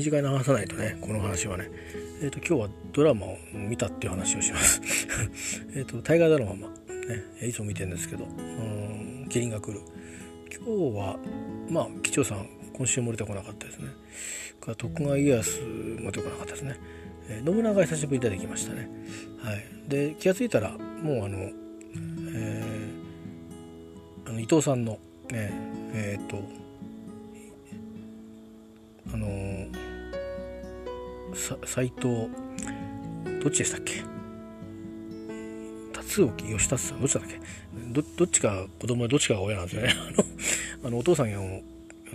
手短に話さないとねこの話はね。えっ、ー、と今日はドラマを見たっていう話をします。えっと大河ドラマ、ね、いつも見てるんですけどうんキリンが来る。今日はまあ吉兆さん今週も出てこなかったですね。徳川家康も出てこなかったですね、えー、信長久しぶりに出てきましたね。はい。で気が付いたらもうあのえー、あの伊藤さんのねえっ、ー、とあの斎藤どっちでしたっけ？達沖義達さんどっちだっけ？どっちか子供でどっちかが親なんですよね。あのお父さんが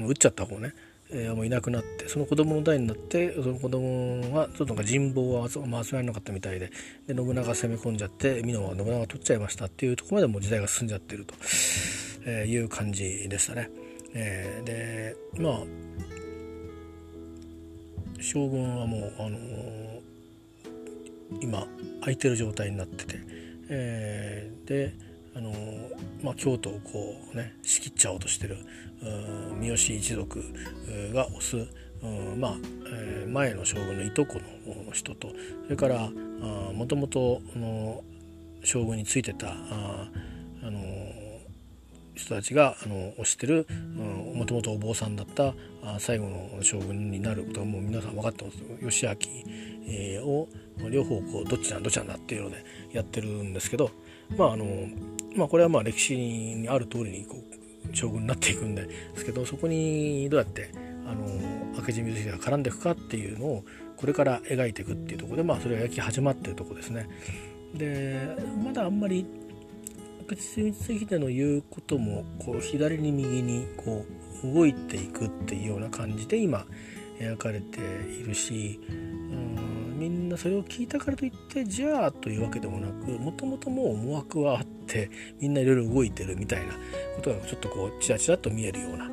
撃っちゃった方ね、えー、もういなくなってその子供の代になってその子供がちょっとなんか人望は集まらなかったみたいでで信長攻め込んじゃって美濃は信長取っちゃいましたっていうとこまでもう時代が進んじゃってると、えー、いう感じでしたね。えー、でまあ将軍はもう、あのー、今空いてる状態になってて、えー、で、あのー、まあ、京都をこうね仕切っちゃおうとしてる三好一族が推すまあ、えー、前の将軍のいとこの人とそれからもともと将軍についてたあ、あの人たちがあの推してるもともとお坊さんだった最後の将軍になることはもう皆さん分かってます義明、えー、を両方こうどっちなんどっちなんだっていうのでやってるんですけどまああのまあこれはまあ歴史にある通りにこう将軍になっていくんですけどそこにどうやってあの明智光秀が絡んでいくかっていうのをこれから描いていくっていうところでまあそれが焼き始まってるとこですね。でまだあんまり口についての言うこともこう左に右にこう動いていくっていうような感じで今描かれているしうんみんなそれを聞いたからといってじゃあというわけでもなくもともともう思惑はあってみんないろいろ動いてるみたいなことがちょっとこうちらちらと見えるような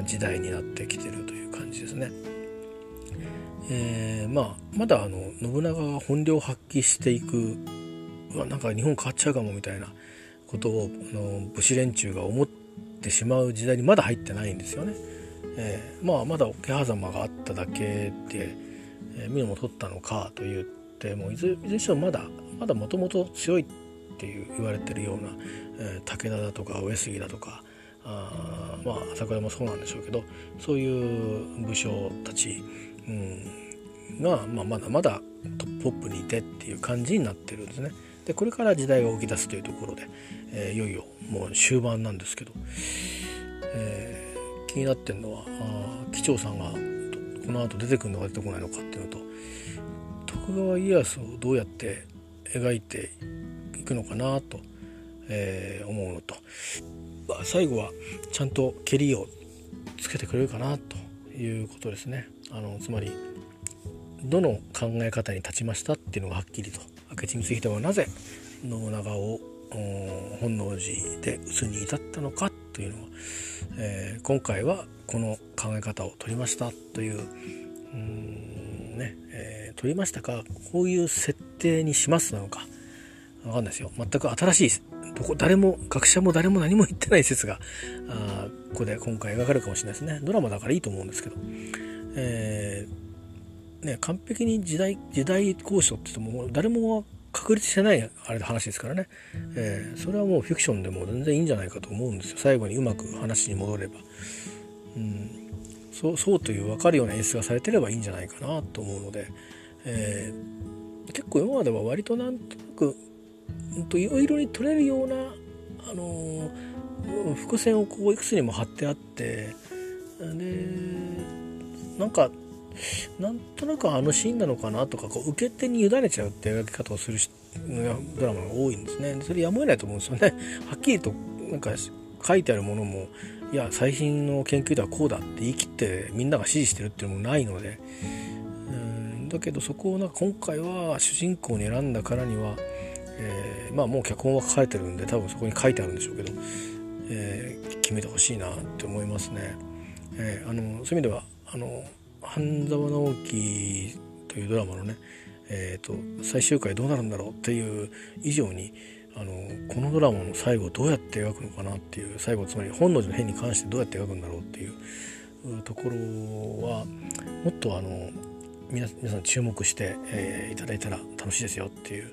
あ時代になってきてるという感じですね。えー、まあまだあの信長が本領発揮していくなんか日本変わっちゃうかもみたいなことをあの武士連中が思ってしまう時代にまだ入ってないんですよね。えー、まあまだ桶狭間があっただけで、えー、美濃も取ったのかと言ってもいずれにしてもまだまだもともと強いっていう言われてるような、えー、武田だとか上杉だとかあまあ朝倉もそうなんでしょうけどそういう武将たち、うん、が、まあ、まだまだトップポップにいてっていう感じになってるんですね。でこれから時代が起き出すというところで、えー、いよいよもう終盤なんですけど、えー、気になってるのは機長さんがこの後出てくるのか出てこないのかっていうのと徳川家康をどうやって描いていくのかなと、えー、思うのと、まあ、最後はちゃんと蹴りをつけてくれるかなということですね。あのつまりどの考え方に立ちましたっていうのがはっきりと明智光秀はなぜ信長を本能寺で討つに至ったのかというのを、えー、今回はこの考え方を取りましたといううんね、えー、取りましたかこういう設定にしますなのか分かんないですよ。全く新しいどこ誰も学者も誰も何も言ってない説があここで今回描かれるかもしれないですね。ドラマだからいいと思うんですけど、えーね、完璧に時代時代交渉って言っても誰も確立してないあれで話ですからね、えー、それはもうフィクションでも全然いいんじゃないかと思うんですよ。最後にうまく話に戻れば、うん、そうそうという分かるような演出がされてればいいんじゃないかなと思うので、えー、結構今までは割となんとなくいろいろに取れるような、あのー、伏線をこういくつにも貼ってあってでなんかなんとなくあのシーンなのかなとかこう受け手に委ねちゃうって描き方をするドラマが多いんですね。それやむを得ないと思うんですよね。はっきりとなんか書いてあるものもいや最新の研究ではこうだって言い切ってみんなが支持してるっていうのもないので。うんだけどそこをなんか今回は主人公に選んだからには、えー、まあもう脚本は書かれてるんで多分そこに書いてあるんでしょうけど、えー、決めてほしいなって思いますね。えー、あのそういう意味ではあの半沢直樹というドラマのね、えーと、最終回どうなるんだろうっていう以上にあのこのドラマの最後どうやって描くのかなっていう最後つまり本能寺の変に関してどうやって描くんだろうっていうところはもっとあの皆さん注目して、えー、いただいたら楽しいですよっていう、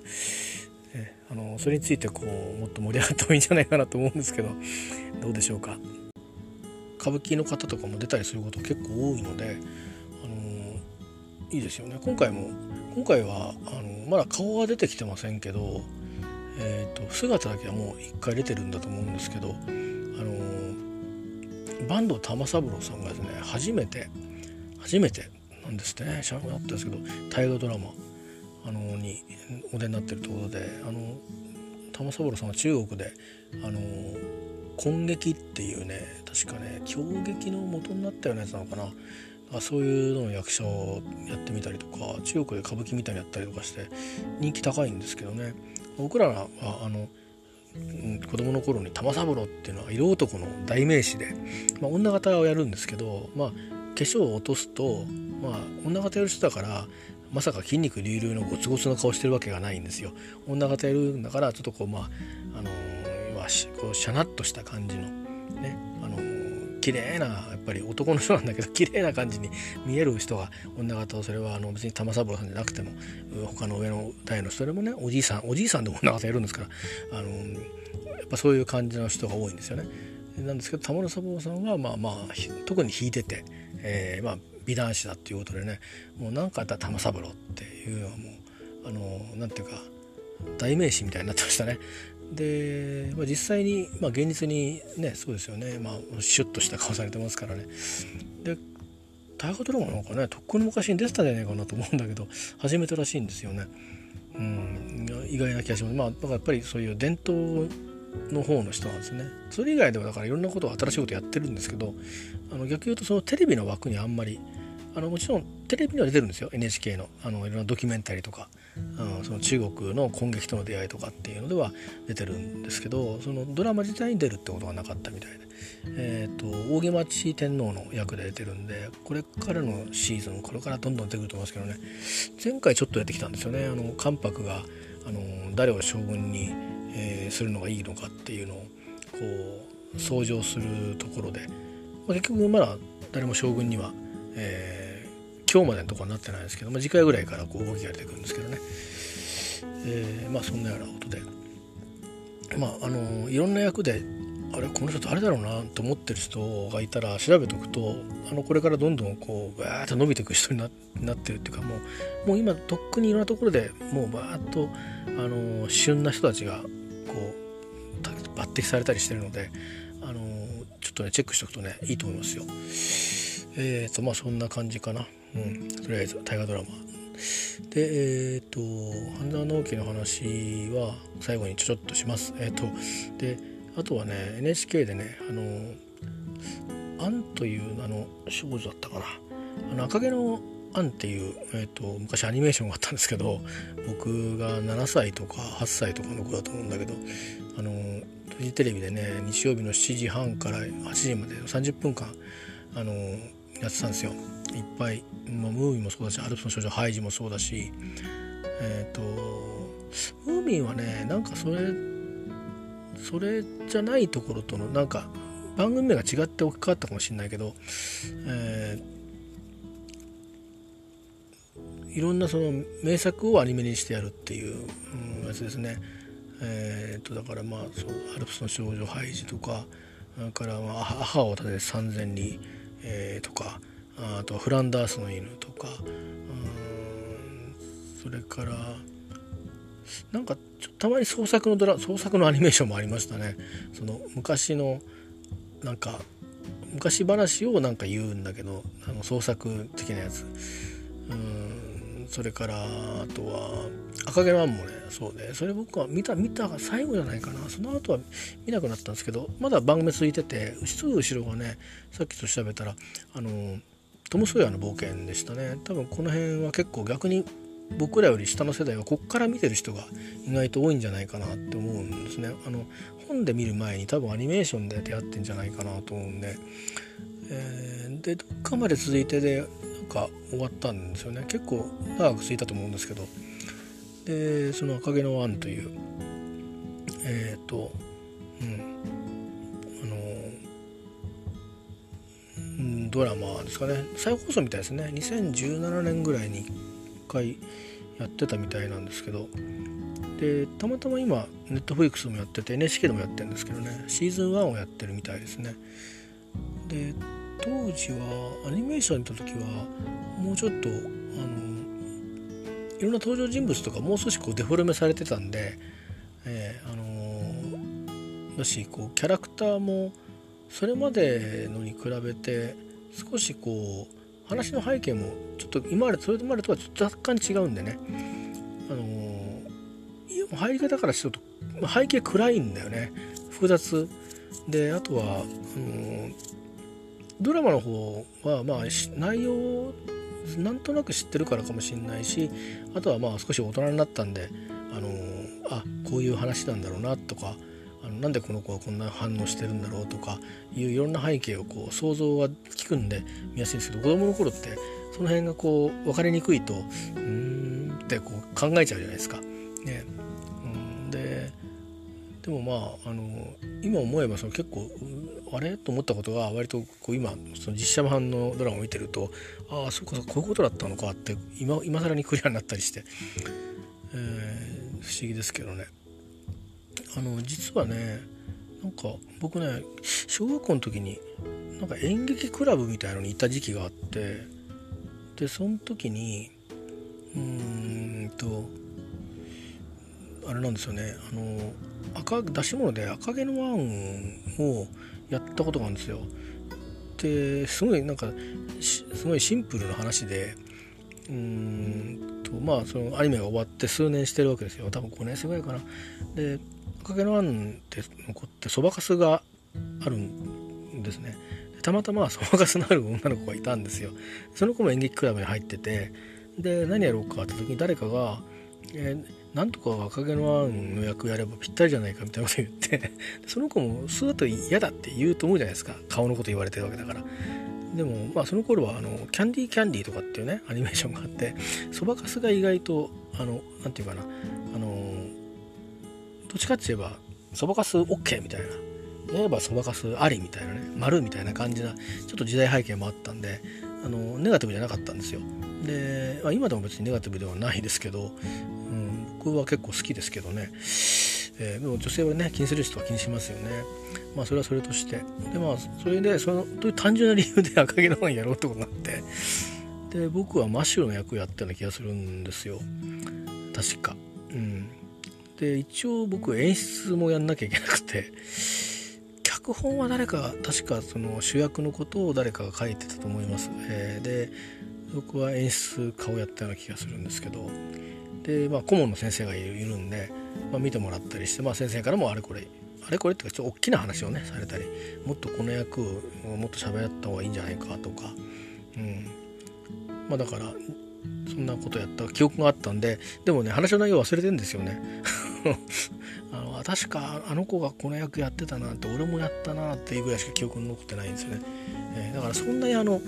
えあのそれについてこうもっと盛り上がってもいいんじゃないかなと思うんですけどどうでしょうか。歌舞伎の方とかも出たりすること結構多いので、いいですよね。今回も今回はあのまだ顔は出てきてませんけど、えーと、姿だけはもう一回出てるんだと思うんですけど、あの坂東玉三郎さんがですね初めて初めてなんですね。知らなかったですけど大河ドラマあのにお出になってるところであの玉三郎さんは中国であの根劇っていうね確かね狂劇の元になったようなやつなのかな。あそういうのの役者をやってみたりとか中国で歌舞伎みたいにやったりとかして人気高いんですけどね。僕らはあの子供の頃に玉三郎っていうのは色男の代名詞で、まあ、女形をやるんですけど、まあ、化粧を落とすとまあ女方やる人だからまさか筋肉隆々のゴツゴツの顔してるわけがないんですよ。女方やるんだからちょっとこうまああのー、こうシャナッとした感じのね、綺麗なやっぱり男の人なんだけど 綺麗な感じに見える人が女方それはあの別に玉三郎さんじゃなくても他の上の代の人でもねおじいさんおじいさんでも女方やるんですからあの、やっぱそういう感じの人が多いんですよね。なんですけど玉三郎さんはまあまあ特に引いてて、えー、まあ美男子だっていうことでねもう何かあったら玉三郎っていうのはもうあのなんていうか代名詞みたいになってましたね。で、まあ、実際に、まあ、現実にねそうですよね、まあ、シュッとした顔されてますからね。で大河ドラマなんかねとっくの昔に出てたんじゃないかなと思うんだけど初めてらしいんですよね。うん、意外な気がします。まあ、だからやっぱりそういう伝統の方の人なんですね。それ以外ではだからいろんなことを新しいことやってるんですけどあの逆に言うとそのテレビの枠にあんまりあのもちろんテレビには出てるんですよ NHK のあのいろんなドキュメンタリーとか、うん、その中国の攻撃との出会いとかっていうのでは出てるんですけどそのドラマ自体に出るってことがなかったみたいで、えーと、扇町天皇の役で出てるんでこれからのシーズンこれからどんどん出てくると思いますけどね。前回ちょっとやってきたんですよね。あの関白があの誰を将軍に、えー、するのがいいのかっていうのをこう相乗するところで、まあ、結局まだ誰も将軍にはえー、今日までのところになってないですけど、まあ、次回ぐらいからこう動きが出てくるんですけどね、えー、まあそんなようなことで。まああのいろんな役であれこの人誰だろうなと思ってる人がいたら調べておくとあのこれからどんどんこうバーッと伸びていく人になってるっていうかもうもう今とっくにいろんなところでもうバーッとあの旬な人たちがこう抜擢されたりしてるのであのちょっとねチェックしておくとねいいと思いますよ。え、ー、とまあそんな感じかな、うん、とりあえず大河ドラマ。でえっ、ー、と半沢直樹の話は最後にちょちょっとします。えっ、ー、とであとはね NHK でねあの「アン」というあの少女だったかな。あの赤毛のアンっていう、えーと、昔アニメーションがあったんですけど僕が7歳とか8歳とかの子だと思うんだけどあのフジテレビでね日曜日の7時半から8時まで30分間あのやってたんですよいっぱい、まあ、ムーミンもそうだしアルプスの少女ハイジもそうだしえっ、ー、とムーミンはねなんかそれそれじゃないところとのなんか番組名が違って大きかったかもしれないけど、えー、いろんなその名作をアニメにしてやるっていう、うん、やつですね。えー、とだからまあそうアルプスの少女ハイジとかそれからまあ母を立てて三千里えー、とかあとはフランダースの犬とかそれからなんかたまに創作のドラ創作のアニメーションもありましたね。その昔のなんか昔話をなんか言うんだけどあの創作的なやつ。うんそれからあとは赤毛のアンもね。そうでそれ僕は見た見たが最後じゃないかな。その後は見なくなったんですけどまだ番組続いててすぐ後ろがねさっきと調べたらあのトム・ソーヤの冒険でしたね。多分この辺は結構逆に僕らより下の世代はこっから見てる人が意外と多いんじゃないかなって思うんですね。あの本で見る前に多分アニメーションで出会ってんじゃないかなと思うんで、えー、でどっかまで続いてでか終わったんですよね。結構長く続いたと思うんですけど。でその赤毛のアンというえっ、ー、とうんあのドラマですかね。再放送みたいですね。2017年ぐらいに1回やってたみたいなんですけど。でたまたま今ネットフリックスもやってて NHK でもやってるんですけどね。シーズン1をやってるみたいですね。で当時はアニメーション見た時はもうちょっとあのいろんな登場人物とかもう少しこうデフォルメされてたんで、えー、あのだしこうキャラクターもそれまでのに比べて少しこう話の背景もちょっと今までそれまでとはちょっと若干違うんでね。あの入り方からすると背景暗いんだよね。複雑。であとは、あのドラマの方はまあ内容なんとなく知ってるからかもしれないしあとはまあ少し大人になったんであのあこういう話なんだろうなとかあのなんでこの子はこんな反応してるんだろうとかいういろんな背景をこう想像は聞くんで見やすいんですけど子供の頃ってその辺がこう分かりにくいとうんってこう考えちゃうじゃないですか。ね、でもまああの今思えばその結構あれ？と思ったことが割とこう今その実写版のドラマを見てるとああそうかそうこういうことだったのかって今今更にクリアになったりして、えー、不思議ですけどね。あの実はねなんか僕ね小学校の時になんか演劇クラブみたいのに行った時期があってでその時にうーんとあれなんですよねあの赤出し物で赤毛のワンをやったことがあるんですよ。ですごいなんかすごいシンプルな話でうんとまあそのアニメが終わって数年してるわけですよ多分5年生ぐらいかな。で赤毛のワンって残ってそばかすがあるんですね。たまたまそばかすのある女の子がいたんですよ。その子も演劇クラブに入っててで何やろうかって時に誰かが、えーなんとか赤毛のアンの役やればぴったりじゃないかみたいなこと言って その子もそうだと嫌だって言うと思うじゃないですか。顔のこと言われてるわけだから。でもまあその頃はあのキャンディーキャンディーとかっていうねアニメーションがあってそばかすが意外とあのなんていうかなあのどっちかって言えばそばかす OK みたいな。やればそばかすありみたいなね丸みたいな感じなちょっと時代背景もあったんであのネガティブじゃなかったんですよ。で、まあ、今でも別にネガティブではないですけど、うん、僕は結構好きですけどね、えー、でも女性はね気にする人は気にしますよね。まあそれはそれとして。でまあそれでそのという単純な理由で赤毛のワンやろうってことになって。で僕はマシューの役をやったような気がするんですよ。確か。うん。で一応僕演出もやんなきゃいけなくて。脚本は誰か確かその主役のことを誰かが書いてたと思います、えー、で僕は演出家をやったような気がするんですけど。で、まあ、顧問の先生がいるんで、まあ、見てもらったりして、まあ、先生からもあれこれあれこれっていうかちょっと大きな話をねされたりもっとこの役をもっと喋った方がいいんじゃないかとか、うん。まあ、だからそんなことやった記憶があったんででもね話の内容忘れてんですよね。あの確かあの子がこの役やってたなって俺もやったなっていうぐらいしか記憶に残ってないんですよね、えー、だからそんなにあの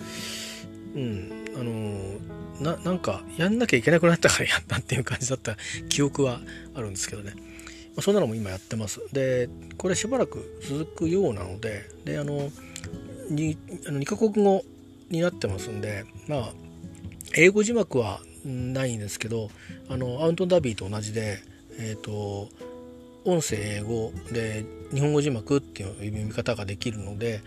うんあのななんかやんなきゃいけなくなったからやったっていう感じだった記憶はあるんですけどね、まあ、そんなのも今やってますでこれしばらく続くようなのでであの 2, あの2カ国語になってますんでまあ英語字幕はないんですけどあのアウントダビーと同じでえっ、ー、と音声英語で日本語字幕っていう読み方ができるので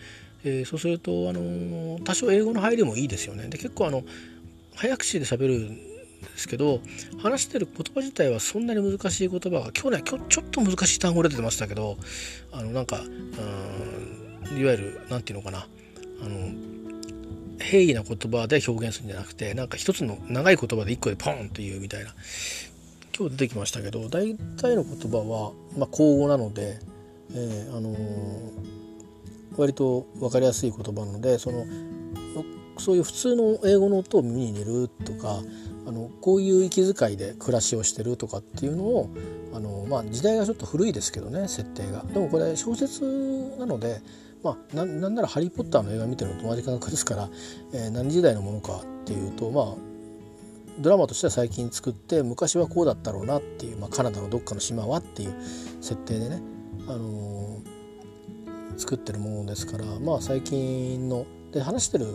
えー、そうすると、あの多少英語の入りもいいですよね。で結構あの早口で喋るんですけど話してる言葉自体はそんなに難しい言葉が今日ね今日ちょっと難しい単語出てましたけどあのなんかうんいわゆる何て言うのかなあの平易な言葉で表現するんじゃなくてなんか一つの長い言葉で一個でポンっていうみたいな。今日出てきましたけど大体の言葉は、まあ、口語なので、えー、あのー割と分かりやすい言葉なのでそのそういう普通の英語の音を耳に入れるとかあのこういう息遣いで暮らしをしてるとかっていうのをあの、まあ、時代がちょっと古いですけどね設定が。でもこれ小説なので、まあ、ななんなら「ハリー・ポッター」の映画見てるのと同じ感覚ですから、えー、何時代のものかっていうとまあドラマとしては最近作って昔はこうだったろうなっていう、まあ、カナダのどっかの島はっていう設定でね、あのー作ってるものですからまあ最近ので話してる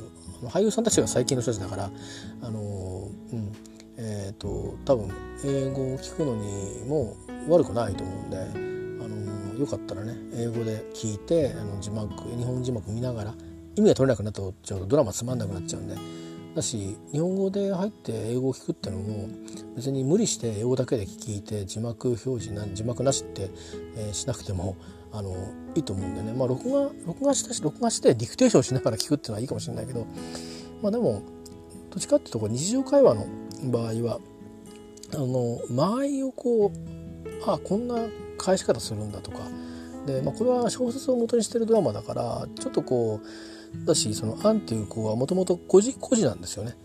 俳優さんたちが最近の人たちだからあのうんえっ、ー、と多分英語を聞くのにも悪くないと思うんで、あのよかったらね英語で聞いてあの字幕日本字幕見ながら意味が取れなくなったとちょうどドラマつまんなくなっちゃうんでだし日本語で入って英語を聞くってのも別に無理して英語だけで聞いて字幕表示な字幕なしって、えー、しなくてもあのいいと思うんでね。まあ録画録画したし録画してディクテーションしながら聞くっていうのはいいかもしれないけどまあでもどっちかっていうとこ日常会話の場合はあの間合いをこうあこんな返し方するんだとかで、まあ、これは小説を元にしてるドラマだからちょっとこうだしそのアンっていう子はもともと孤児孤児なんですよね、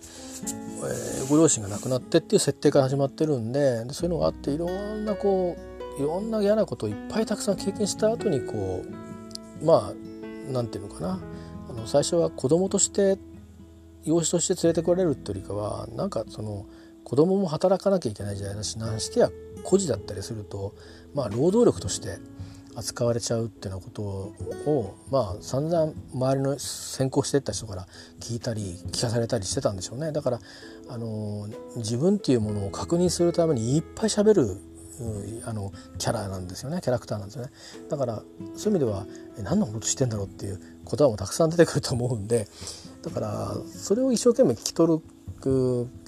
え、ご両親が亡くなってっていう設定から始まってるんでそういうのがあっていろんなこういろんな嫌なことをいっぱいたくさん経験した後にこうまあなんていうのかな。あの最初は子供として養子として連れてこられるっていうよりかはなんかその子供も働かなきゃいけない時代だし何してや孤児だったりするとまあ労働力として扱われちゃうっていうようなことをまあ散々周りの先行してった人から聞いたり聞かされたりしてたんでしょうね。だからあの自分っていうものを確認するためにいっぱい喋るあのキャラなんですよねキャラクターなんですよねだからそういう意味では何のことしてんだろうっていう言葉もたくさん出てくると思うんでだからそれを一生懸命聞き取る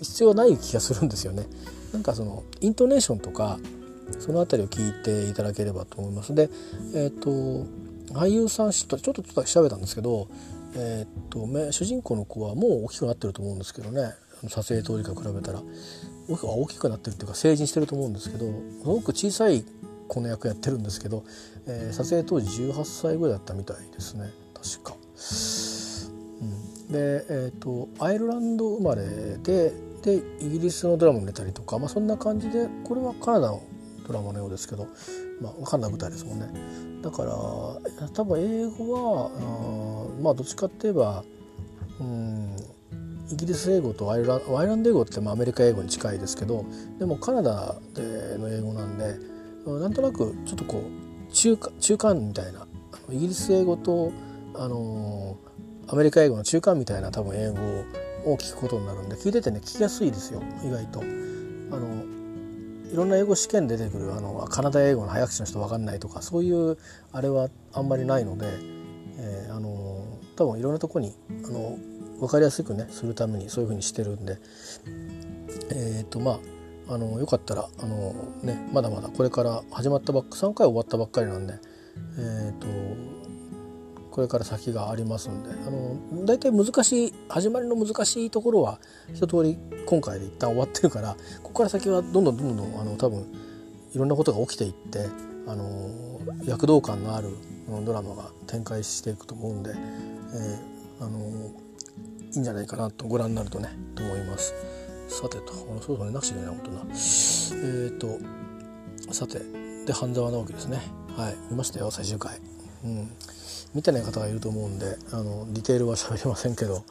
必要はない気がするんですよね。なんかそのイントネーションとかその辺りを聞いていただければと思います。で、えっ、ー、と俳優さんちょっとちょっと調べたんですけど、えっ、ー、と主人公の子はもう大きくなってると思うんですけどね撮影当時から比べたら大きくなってるっていうか成人してると思うんですけどすごく小さい子の役やってるんですけど、えー、撮影当時18歳ぐらいだったみたいですね。確か。うん。で、えーと、アイルランド生まれででイギリスのドラマに出たりとか、まあ、そんな感じでこれはカナダのドラマのようですけど、まあ、カナダ舞台ですもんね。だから多分英語はあまあどっちかって言えばうんイギリス英語とアイルランド英語ってまあアメリカ英語に近いですけどでもカナダでの英語なんでなんとなくちょっとこう中中間みたいなイギリス英語とあのアメリカ英語の中間みたいな多分英語を聞くことになるんで聞いててね聞きやすいですよ意外と。あのいろんな英語試験出てくるあのカナダ英語の早口の人分かんないとかそういうあれはあんまりないので、えー、あの多分いろんなとこにあの分かりやすくねするためにそういうふうにしてるんで。えっ、ー、とまああのよかったらあの、ね、まだまだこれから始まったばっか3回終わったばっかりなんで、えーとこれから先がありますんであの大体難しい始まりの難しいところは一通り今回で一旦終わってるからここから先はどんどんどんどんあの多分いろんなことが起きていってあの躍動感のあるドラマが展開していくと思うんで、えー、あのいいんじゃないかなとご覧になるとねと思います。さてと。そうそうね。なくちゃいけない本当なえっ、ー、とさて。で半沢直樹ですね。はい。見ましたよ最終回。うん。見てない方がいると思うんであのディテールは喋りませんけど。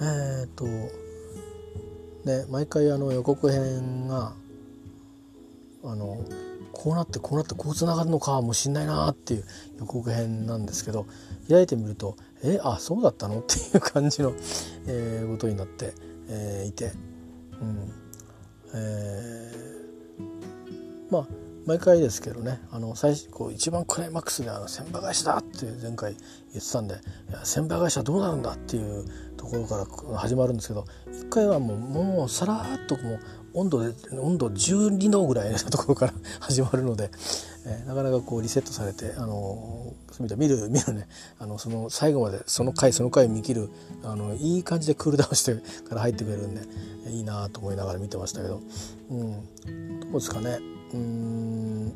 えっ、とね毎回あの予告編があのこうなってこうなってこうつながるのかもしんないなっていう予告編なんですけど開いてみるとえあそうだったの？っていう感じの、えー、ことになって、えー、いて、うん。えー、まあ毎回ですけどね。あの最こう一番クライマックスであの千葉返しだって前回言ってたんで千葉返しはどうなるんだっていうところから始まるんですけど一回はもうもうさらっともう温度で温度12度ぐらいのところから 始まるので、えー、なかなかこうリセットされてあの見る見る見るね。あのその最後までその回その回見切るあのいい感じでクールダウンしてから入ってくれるんでいいなと思いながら見てましたけど、うん、どうですかね。うん。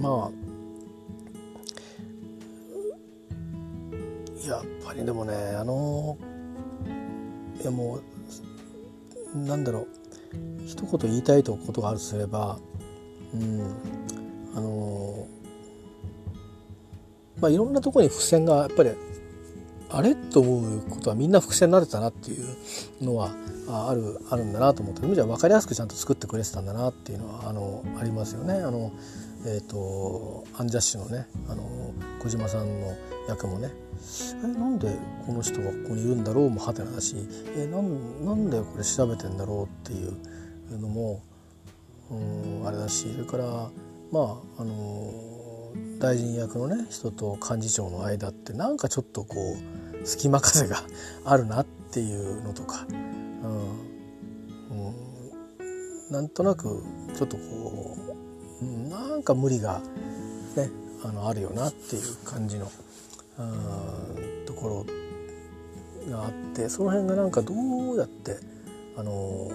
まあ。やっぱりでもねあのいやもうなんだろう。一言言いたいとことがあるとすればうん。あのまあいろんなところに付箋がやっぱりあれと思うことはみんな伏線になってたなっていうのはあるあるんだなと思ってじゃ分かりやすくちゃんと作ってくれてたんだなっていうのはあのありますよね。あのえーと、アンジャッシュのねあの小島さんの役もね。えなんでこの人がここにいるんだろうもはてなだしえなんなんでこれ調べてんだろうっていうのもうんあれだしそれからまああの大臣役のね人と幹事長の間ってなんかちょっとこう隙間風が あるなっていうのとか、うん、うん、なんとなくちょっとこう、うん、なんか無理が、ね、あのあるよなっていう感じの、うん、ところがあってその辺がなんかどうやってあの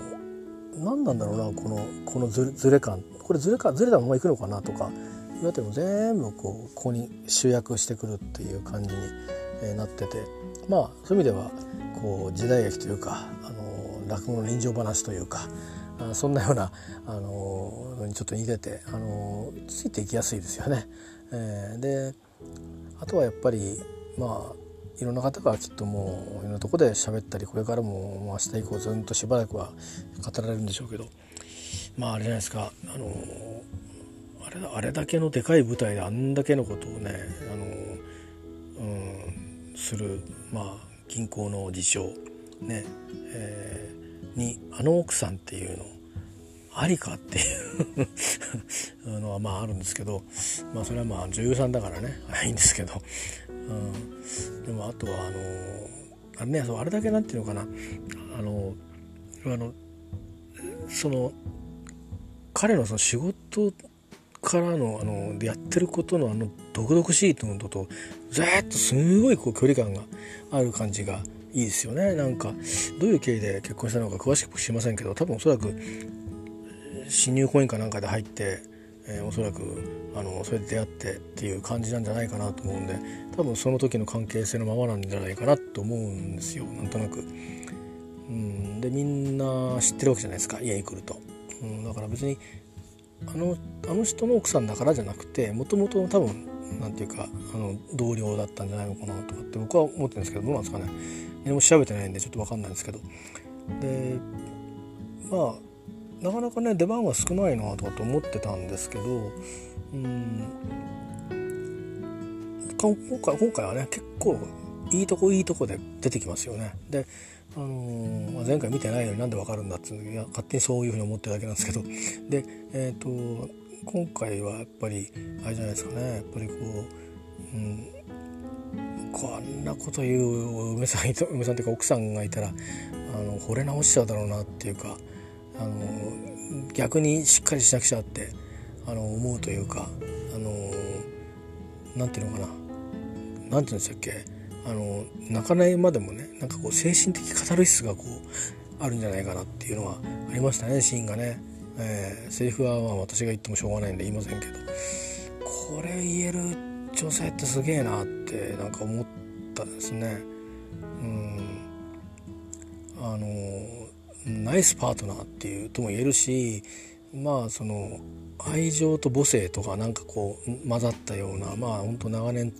何なんだろうなこのこのずずれ感。これずれかずれたままいくのかなとか言われても全部こうここに集約してくるっていう感じに、なっててまあそういう意味ではこう時代劇というかあの落語の人情話というかそんなようなあのにちょっと似ててあのついていきやすいですよね。えー、であとはやっぱりまあいろんな方がきっともういろんなとこで喋ったりこれからも明日以降ずっとしばらくは語られるんでしょうけどまああれじゃないですか。あのあれあれだけのでかい舞台であんだけのことをねあの、うん、する、まあ、銀行の事象、ねえー、にあの奥さんっていうのありかっていう のはまああるんですけど、まあ、それはまあ女優さんだからねいいんですけど、うん、でもあとはあのあれねあれだけなんていうのかなあのあのその彼のその仕事からのあのやってることのあの毒々しいとのとずっとすごいこう距離感がある感じがいいですよねなんかどういう経緯で結婚したのか詳しく知りませんけど多分おそらく新入婚姻かなんかで入って、えー、おそらくあのそれで出会ってっていう感じなんじゃないかなと思うんで多分その時の関係性のままなんじゃないかなと思うんですよなんとなく。うん、でみんな知ってるわけじゃないですか家に来ると。うん、だから別にあのあの人の奥さんだからじゃなくてもともと多分なんていうかあの同僚だったんじゃないのかなとかって僕は思ってるんですけどどうなんですかね何も調べてないんでちょっと分かんないんですけどでまあなかなかね出番は少ないなとかと思ってたんですけどうん今回今回はね結構いいとこいいとこで出てきますよね。であのー、前回見てないのになんでわかるんだっていういや勝手にそういうふうに思ってるだけなんですけど。で、えーと、今回はやっぱりあれじゃないですかね。やっぱりこう、うん、こんなこと言う梅さん梅さんというか奥さんがいたらあの惚れ直しちゃうだろうなっていうかあの逆にしっかりしなくちゃってあの思うというかあのなんていうのかな。なんていうんでしたっけ？あの泣かないまでもねなんかこう精神的カタルシスがこうあるんじゃないかなっていうのはありましたねシーンがね、えー、セリフはまあ私が言ってもしょうがないんで言いませんけど。これ言える女性ってすげえなってなんか思ったですね。うん。あのナイスパートナーっていうとも言えるしまあその愛情と母性とかなんかこう混ざったようなまあ本当長年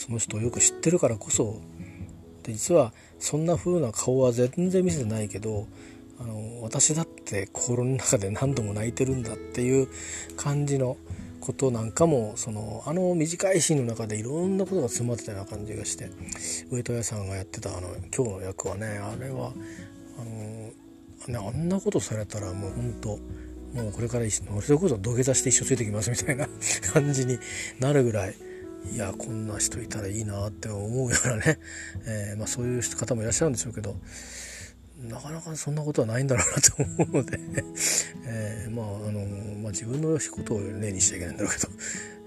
その人をよく知ってるからこそで実はそんな風な顔は全然見せてないけどあの私だって心の中で何度も泣いてるんだっていう感じのことなんかもそのあの短いシーンの中でいろんなことが詰まってたような感じがして上戸彩さんがやってたあの今日の役はねあれはあの、ね、あんなことされたらもう本当もうこれからそれこそ土下座して一生ついてきますみたいな感じになるぐらいいやこんな人いたらいいなって思うようなね、えー、まあ、そういう方もいらっしゃるんでしょうけどなかなかそんなことはないんだろうなと思うので。えー、まああの、まあ、自分のことを例にしちゃいけないんだろうけど。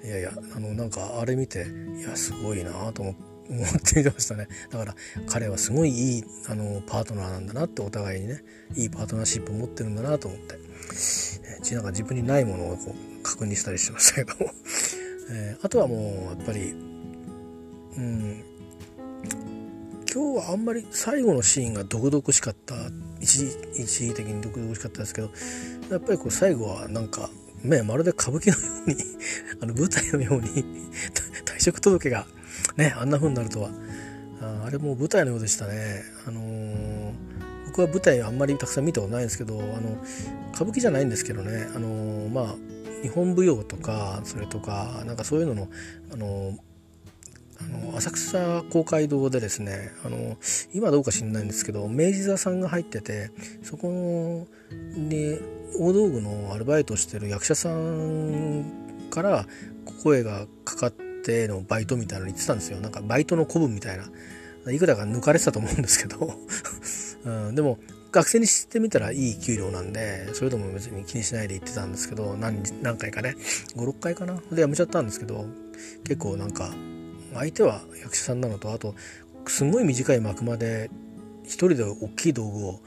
いやいやあのなんかあれ見ていやすごいなと思って見てましたね。だから彼はすごいいいあのパートナーなんだなってお互いにねいいパートナーシップを持ってるんだなと思って、え、なんか自分にないものをこう確認したりしてましたけども。えー、あとはもうやっぱりうん今日はあんまり最後のシーンが毒々しかった。一時一時的に毒々しかったですけどやっぱりこう最後はなんかねまるで歌舞伎のように あの舞台のように 退職届がねあんな風になるとは。ああれも舞台のようでしたね。あのー、僕は舞台あんまりたくさん見たことないんですけどあの歌舞伎じゃないんですけどね、あのー、まあ日本舞踊とかそれとかなんかそういうのの、あのあの浅草公会堂でですねあの今どうか知らないんですけど明治座さんが入っててそこに大道具のアルバイトしてる役者さんから声がかかってのバイトみたいなの言ってたんですよ。なんかバイトの古文みたいな。いくらか抜かれてたと思うんですけど、うん、でも学生にしてみたらいい給料なんでそれでも別に気にしないで行ってたんですけど何何回かね56回かな？で辞めちゃったんですけど結構なんか相手は役者さんなのとあとすごい短い幕間で一人で大きい道具を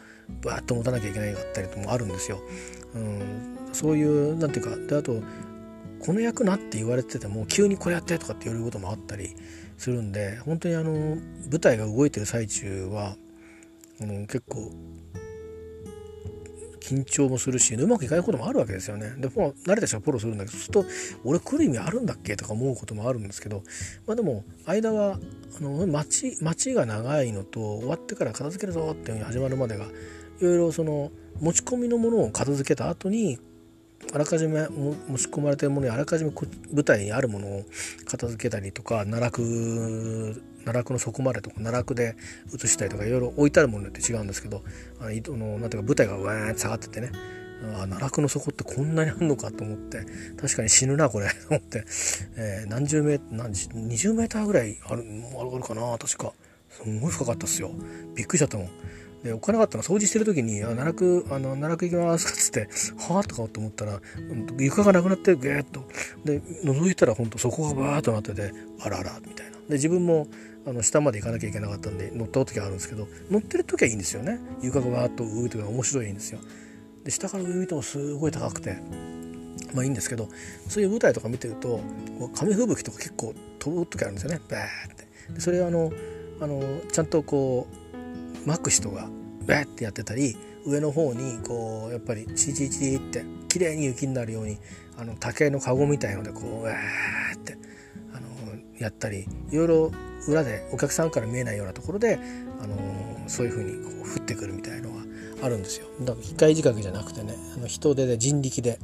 バーッと持たなきゃいけないかったりともあるんですよ。うん、そういうなんていうかであとこの役なって言われてても急にこれやってとかって言われることもあったりするんで本当にあの舞台が動いてる最中は結構緊張もするしうまくいかないこともあるわけですよね。でも慣れた人はフォローするんだけどそうすると俺来る意味あるんだっけとか思うこともあるんですけどまあでも間はあの待ち待ちが長いのと終わってから片付けるぞっていうふうに始まるまでがいろいろその持ち込みのものを片付けた後にあらかじめ持ち込まれてるものにあらかじめ舞台にあるものを片付けたりとか奈落奈落の底までとか奈落で写したりとかいろいろ置いてあるものによって違うんですけどあのなんていうか舞台がわーって下がっててねあ奈落の底ってこんなにあるのかと思って確かに死ぬなこれと 思って、えー、何十メートル20メーターぐらいあるあるかな確か。すごい深かったっすよ。びっくりしちゃったもん。でお金なかったの掃除してる時に「あ奈落あの奈落行きます」っつって「はあ?」とかと思ったら床がなくなってゲーッと。で覗いたらほんとそこがバーッとなっててあらあらみたいな。で自分もあの下まで行かなきゃいけなかったんで乗った時あるんですけど乗ってる時はいいんですよね。床がバーッと動いてるのが面白いんですよ。で下から上見てもすごい高くてまあいいんですけどそういう舞台とか見てると紙吹雪とか結構飛ぶ時あるんですよね。バーって。でそれはあのあのちゃんとこうまく人がバーってやってたり上の方にこうやっぱりチリチリチリって綺麗に雪になるようにあの竹の籠みたいのでこうわーってやったりいろいろ裏でお客さんから見えないようなところであのそういう風にこう降ってくるみたいのがあるんですよ。だから機械仕掛けじゃなくてねあの人手で人力で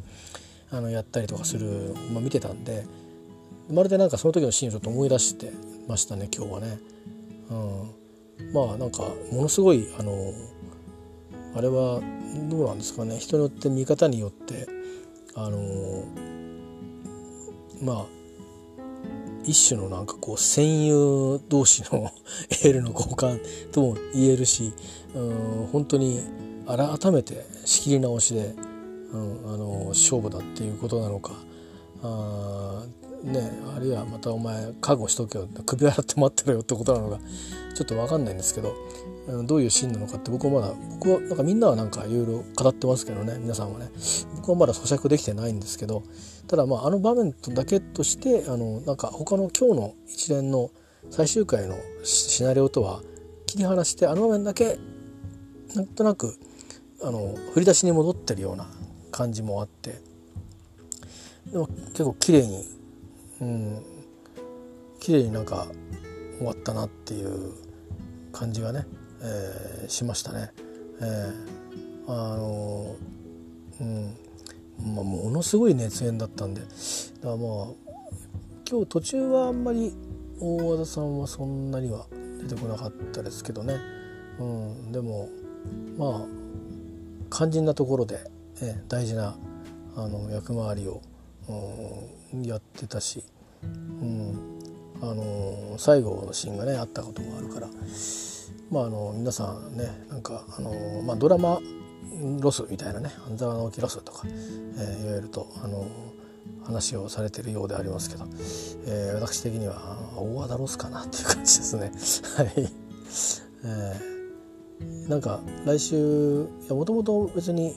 あのやったりとかする、まあ、見てたんでまるでなんかその時のシーンをちょっと思い出してましたね今日はね。うんまあなんかものすごいあのあれはどうなんですかね人によって見方によってあのまあ一種のなんかこう戦友同士の エールの交換とも言えるし、うん、本当に改めて仕切り直しで、うん、あの勝負だっていうことなのかあねあるいはまたお前覚悟しとけよ。首洗って待ってろよってことなのかちょっと分かんないんですけどどういうシーンなのかって僕はまだ僕はなんかみんなはなんかいろいろ語ってますけどね皆さんはね。僕はまだ咀嚼できてないんですけどただまああの場面だけとしてあのなんか他の今日の一連の最終回のシナリオとは切り離してあの場面だけなんとなくあの振り出しに戻ってるような感じもあってでも結構綺麗にうん。綺麗になんか終わったなっていう感じがね、えー、しましたね。えー、あのうん。まあ、ものすごい熱演だったんで。だからまあ今日途中はあんまり大和田さんはそんなには出てこなかったですけどね、うん、でもまあ肝心なところで、え大事なあの役回りを、うん、やってたし、うん、あの最後のシーンがねあったこともあるから。まああの皆さんねなんかあの、まあ、ドラマロスみたいなね半沢直樹ロスとか、えー、いわゆるとあの話をされてるようでありますけど、えー、私的には大和田ロスかなっていう感じですね。はい、えー、なんか来週いやもともと別に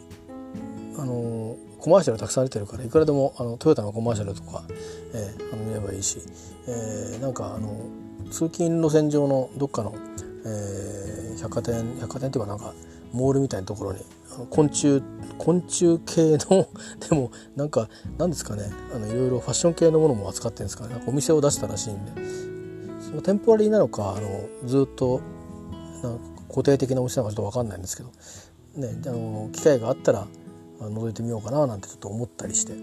あのコマーシャルたくさん出てるからいくらでもあのトヨタのコマーシャルとか、えー、あの見ればいいし、えー、なんかあの通勤路線上のどっかの、えー、百貨店百貨店っていうかなんかモールみたいなところに昆虫昆虫系の でもなんかなんですかねあのいろいろファッション系のものも扱ってるんですかね。お店を出したらしいんで。そテンポラリーなのかあのずっとなんか固定的なお店なのかちょっと分かんないんですけど、ね、あの機会があったら覗いてみようかななんてちょっと思ったりして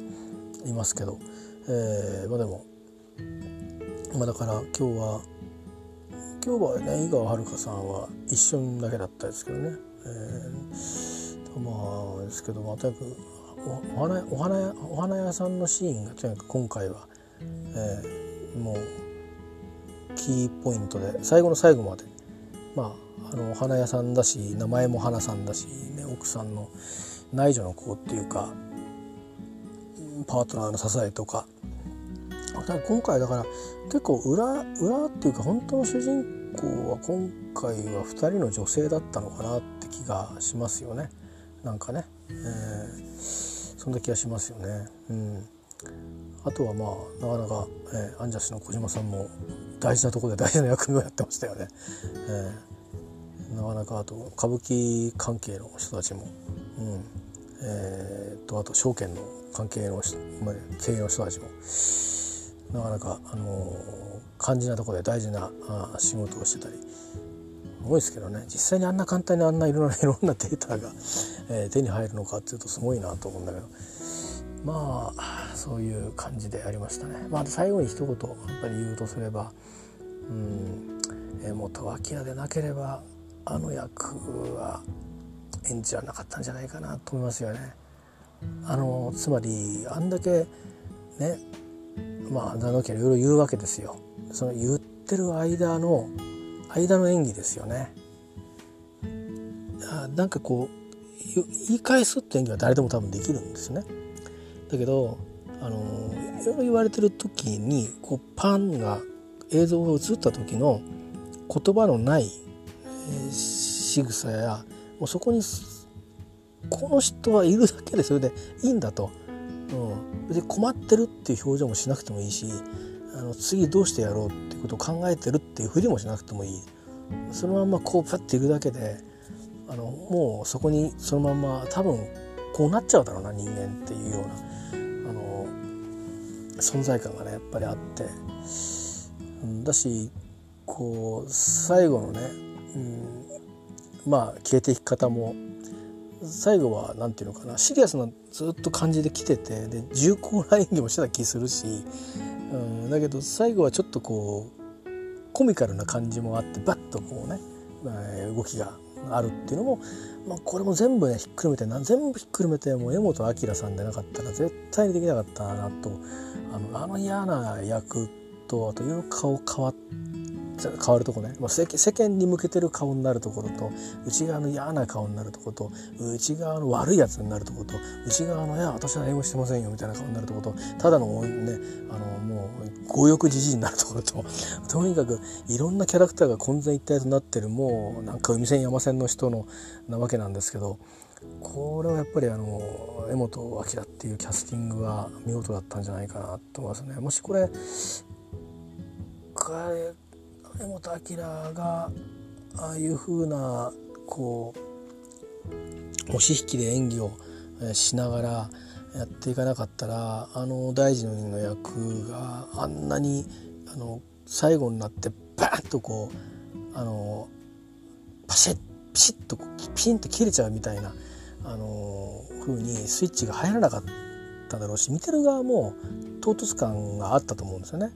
いますけど、えー、まあでも、まあ、だから今日は今日はね井川遥さんは一瞬だけだったですけどね、えー、まあですけどまあとにかくお花お花屋お花屋さんのシーンがとにかく今回は、えー、もうキーポイントで最後の最後まで。まああのお花屋さんだし名前も花さんだし、ね、奥さんの内助の子っていうかパートナーの支えとか。今回だから結構裏裏っていうか本当の主人公は今回は2人の女性だったのかなって気がしますよね。なんかね、えー、そんな気がしますよね。うん、あとはまあなかなか、えー、アンジャッシュの小島さんも大事なところで大事な役目をやってましたよね。えー、なかなかあと歌舞伎関係の人たちも、うん。えー、とあと証券の関係の人経営の人たちも。なかなか、あの、肝心なところで大事なあ仕事をしてたり。多いですけどね。実際にあんな簡単にあんないろんな いろんなデータが、えー、手に入るのかっていうとすごいなと思うんだけど。まあそういう感じでありましたね。まあ、最後に一言やっぱり言うとすればうん。江本明でなければあの役は演じられなかったんじゃないかなと思いますよね。あのつまりあんだけねまあ名の家いろいろ言うわけですよ。その言ってる間の間の演技ですよね。あなんかこう言い返すって演技は誰でも多分できるんですね。だけどあのいろいろ言われてる時にこうパンが映像が映った時の言葉のない、ー、仕草やもうそこにこの人はいるだけでそれでいいんだと、うん、別に困ってるっていう表情もしなくてもいいしあの次どうしてやろうっていうことを考えてるっていうふりもしなくてもいい。そのまんまこうパッているだけであのもうそこにそのまんま多分こうなっちゃうだろうな人間っていうようなあの存在感がねやっぱりあって、うん、だしこう最後のね、うん、まあ消えていき方も最後は何て言うのかな。シリアスなずっと感じで来ててで重厚な演技もしてた気するし、うん、だけど最後はちょっとこうコミカルな感じもあってバッとこうね、動きがあるっていうのも、まあ、これも全部ねひっくるめて全部ひっくるめてもう江本明さんでなかったら絶対にできなかったなとあのあの嫌な役ってとあといろいろ顔変わっ変わるとこね、まあ、世間に向けてる顔になるところと内側の嫌な顔になるところと内側の悪いやつになるところと内側の「いや私は何もしてませんよ」みたいな顔になるところとただのねあのもう強欲じじいになるところととにかくいろんなキャラクターが混然一体となってるもうなんか海線山線の人のなわけなんですけどこれはやっぱりあの江本明っていうキャスティングは見事だったんじゃないかなと思いますね。もしこれ江本明がああいう風なこう押し引きで演技をしながらやっていかなかったらあの大臣の役があんなにあの最後になってバーンとこうあのパシッピシッとピンと切れちゃうみたいなあの風にスイッチが入らなかっただろうし見てる側も唐突感があったと思うんですよね。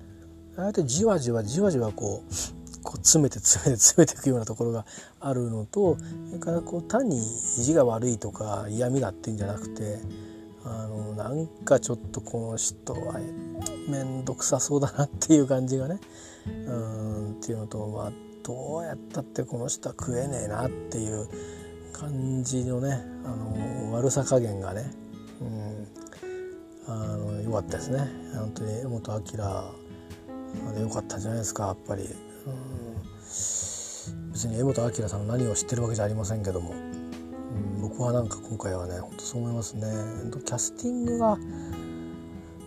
ああやってじわじわじわじわこうこう詰めて詰めて 詰めていくようなところがあるのとそれからこう単に意地が悪いとか嫌味だっていうんじゃなくてあのなんかちょっとこの人は面倒くさそうだなっていう感じがねうんっていうのとまあどうやったってこの人は食えねえなっていう感じのねあの悪さ加減がね、うん、あのよかったですね。本当に江本明でよかったんじゃないですかやっぱり、うん、別に江本明さんの何を知ってるわけじゃありませんけども、うん、僕はなんか今回はね本当そう思いますね。キャスティングが